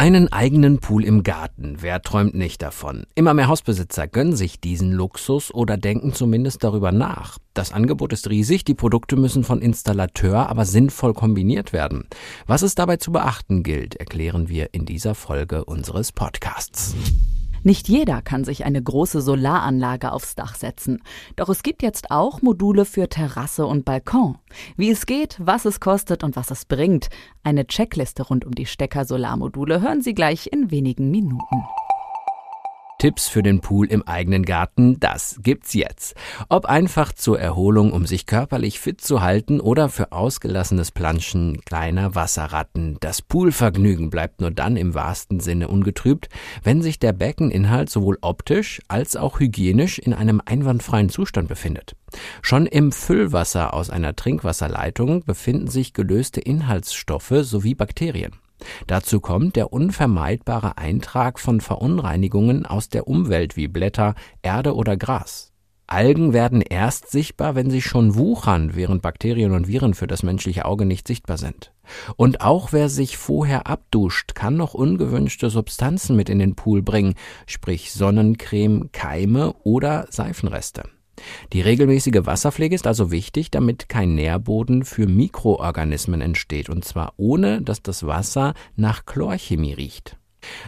Einen eigenen Pool im Garten. Wer träumt nicht davon? Immer mehr Hausbesitzer gönnen sich diesen Luxus oder denken zumindest darüber nach. Das Angebot ist riesig, die Produkte müssen von Installateur aber sinnvoll kombiniert werden. Was es dabei zu beachten gilt, erklären wir in dieser Folge unseres Podcasts. Nicht jeder kann sich eine große Solaranlage aufs Dach setzen. Doch es gibt jetzt auch Module für Terrasse und Balkon. Wie es geht, was es kostet und was es bringt. Eine Checkliste rund um die Stecker-Solarmodule hören Sie gleich in wenigen Minuten. Tipps für den Pool im eigenen Garten, das gibt's jetzt. Ob einfach zur Erholung, um sich körperlich fit zu halten oder für ausgelassenes Planschen kleiner Wasserratten. Das Poolvergnügen bleibt nur dann im wahrsten Sinne ungetrübt, wenn sich der Beckeninhalt sowohl optisch als auch hygienisch in einem einwandfreien Zustand befindet. Schon im Füllwasser aus einer Trinkwasserleitung befinden sich gelöste Inhaltsstoffe sowie Bakterien. Dazu kommt der unvermeidbare Eintrag von Verunreinigungen aus der Umwelt wie Blätter, Erde oder Gras. Algen werden erst sichtbar, wenn sie schon wuchern, während Bakterien und Viren für das menschliche Auge nicht sichtbar sind. Und auch wer sich vorher abduscht, kann noch ungewünschte Substanzen mit in den Pool bringen, sprich Sonnencreme, Keime oder Seifenreste. Die regelmäßige Wasserpflege ist also wichtig, damit kein Nährboden für Mikroorganismen entsteht, und zwar ohne, dass das Wasser nach Chlorchemie riecht.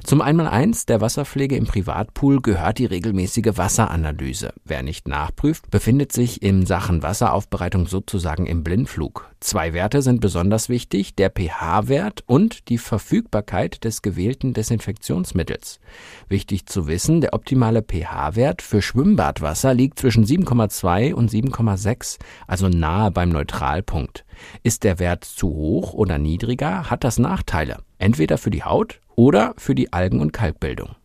Zum Einmaleins der Wasserpflege im Privatpool gehört die regelmäßige Wasseranalyse. Wer nicht nachprüft, befindet sich in Sachen Wasseraufbereitung sozusagen im Blindflug. Zwei Werte sind besonders wichtig, der pH-Wert und die Verfügbarkeit des gewählten Desinfektionsmittels. Wichtig zu wissen, der optimale pH-Wert für Schwimmbadwasser liegt zwischen 7,2 und 7,6, also nahe beim Neutralpunkt. Ist der Wert zu hoch oder niedriger, hat das Nachteile, entweder für die Haut oder für die Algen- und Kalkbildung.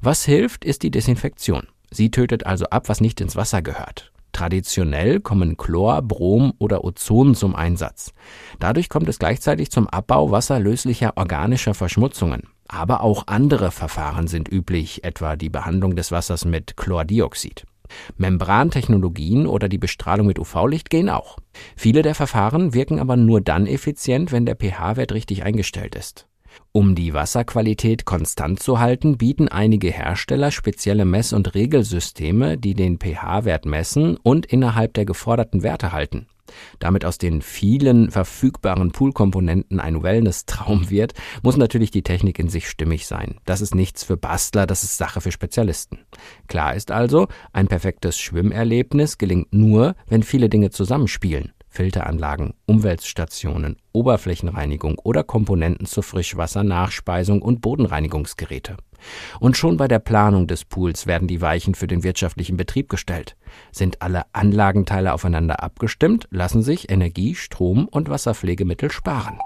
Was hilft, ist die Desinfektion. Sie tötet also ab, was nicht ins Wasser gehört. Traditionell kommen Chlor, Brom oder Ozon zum Einsatz. Dadurch kommt es gleichzeitig zum Abbau wasserlöslicher organischer Verschmutzungen. Aber auch andere Verfahren sind üblich, etwa die Behandlung des Wassers mit Chlordioxid. Membrantechnologien oder die Bestrahlung mit UV-Licht gehen auch. Viele der Verfahren wirken aber nur dann effizient, wenn der pH-Wert richtig eingestellt ist. Um die Wasserqualität konstant zu halten, bieten einige Hersteller spezielle Mess- und Regelsysteme, die den pH-Wert messen und innerhalb der geforderten Werte halten. Damit aus den vielen verfügbaren Poolkomponenten ein Wellness-Traum wird, muss natürlich die Technik in sich stimmig sein. Das ist nichts für Bastler, das ist Sache für Spezialisten. Klar ist also, ein perfektes Schwimmerlebnis gelingt nur, wenn viele Dinge zusammenspielen. Filteranlagen, Umweltstationen, Oberflächenreinigung oder Komponenten zur Frischwassernachspeisung und Bodenreinigungsgeräte. Und schon bei der Planung des Pools werden die Weichen für den wirtschaftlichen Betrieb gestellt. Sind alle Anlagenteile aufeinander abgestimmt, lassen sich Energie, Strom und Wasserpflegemittel sparen.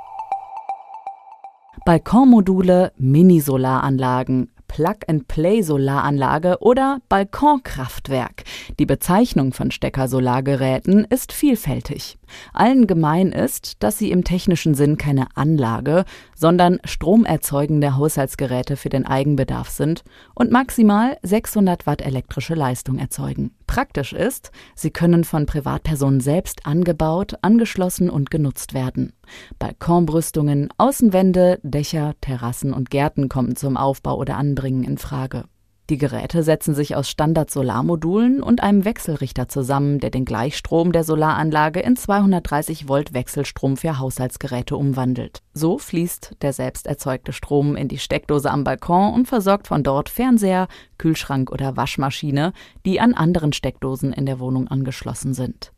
Balkonmodule, Mini-Solaranlagen, Plug-and-Play-Solaranlage oder Balkonkraftwerk. Die Bezeichnung von Stecker-Solargeräten ist vielfältig. Allen gemein ist, dass sie im technischen Sinn keine Anlage, sondern stromerzeugende Haushaltsgeräte für den Eigenbedarf sind und maximal 600 Watt elektrische Leistung erzeugen. Praktisch ist, sie können von Privatpersonen selbst angebaut, angeschlossen und genutzt werden. Balkonbrüstungen, Außenwände, Dächer, Terrassen und Gärten kommen zum Aufbau oder Anbringen in Frage. Die Geräte setzen sich aus Standard-Solarmodulen und einem Wechselrichter zusammen, der den Gleichstrom der Solaranlage in 230 Volt Wechselstrom für Haushaltsgeräte umwandelt. So fließt der selbst erzeugte Strom in die Steckdose am Balkon und versorgt von dort Fernseher, Kühlschrank oder Waschmaschine, die an anderen Steckdosen in der Wohnung angeschlossen sind.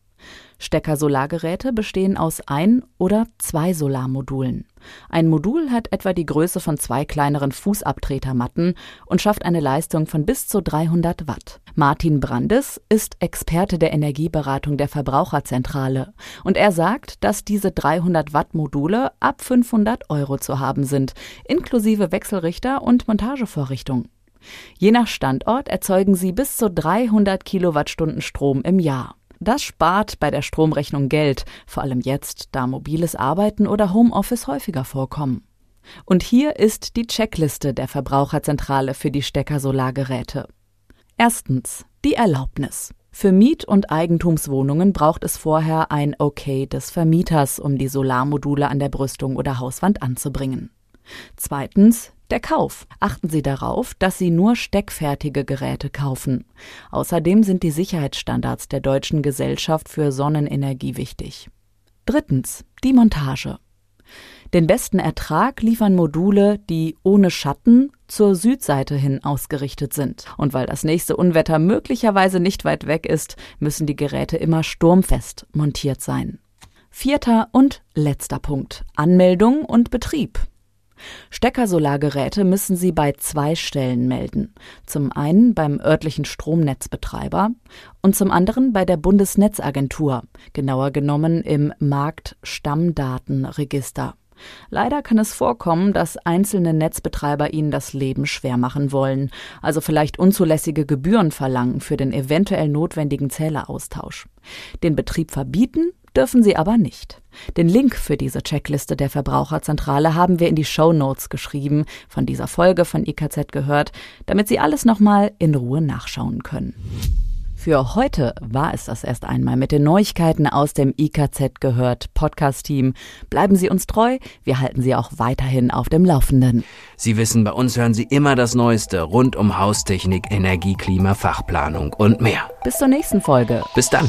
Stecker-Solargeräte bestehen aus ein oder zwei Solarmodulen. Ein Modul hat etwa die Größe von zwei kleineren Fußabtretermatten und schafft eine Leistung von bis zu 300 Watt. Martin Brandes ist Experte der Energieberatung der Verbraucherzentrale und er sagt, dass diese 300 Watt Module ab 500 Euro zu haben sind, inklusive Wechselrichter und Montagevorrichtung. Je nach Standort erzeugen sie bis zu 300 Kilowattstunden Strom im Jahr. Das spart bei der Stromrechnung Geld, vor allem jetzt, da mobiles Arbeiten oder Homeoffice häufiger vorkommen. Und hier ist die Checkliste der Verbraucherzentrale für die Stecker-Solargeräte. Erstens die Erlaubnis. Für Miet- und Eigentumswohnungen braucht es vorher ein Okay des Vermieters, um die Solarmodule an der Brüstung oder Hauswand anzubringen. Zweitens der Kauf. Achten Sie darauf, dass Sie nur steckfertige Geräte kaufen. Außerdem sind die Sicherheitsstandards der Deutschen Gesellschaft für Sonnenenergie wichtig. Drittens. Die Montage. Den besten Ertrag liefern Module, die ohne Schatten zur Südseite hin ausgerichtet sind. Und weil das nächste Unwetter möglicherweise nicht weit weg ist, müssen die Geräte immer sturmfest montiert sein. Vierter und letzter Punkt. Anmeldung und Betrieb. Steckersolargeräte müssen Sie bei zwei Stellen melden. Zum einen beim örtlichen Stromnetzbetreiber und zum anderen bei der Bundesnetzagentur, genauer genommen im Marktstammdatenregister. Leider kann es vorkommen, dass einzelne Netzbetreiber Ihnen das Leben schwer machen wollen, also vielleicht unzulässige Gebühren verlangen für den eventuell notwendigen Zähleraustausch. Den Betrieb verbieten dürfen Sie aber nicht. Den Link für diese Checkliste der Verbraucherzentrale haben wir in die Show Notes geschrieben, von dieser Folge von IKZ gehört, damit Sie alles nochmal in Ruhe nachschauen können. Für heute war es das erst einmal mit den Neuigkeiten aus dem IKZ gehört Podcast-Team. Bleiben Sie uns treu, wir halten Sie auch weiterhin auf dem Laufenden. Sie wissen, bei uns hören Sie immer das Neueste rund um Haustechnik, Energie, Klima, Fachplanung und mehr. Bis zur nächsten Folge. Bis dann.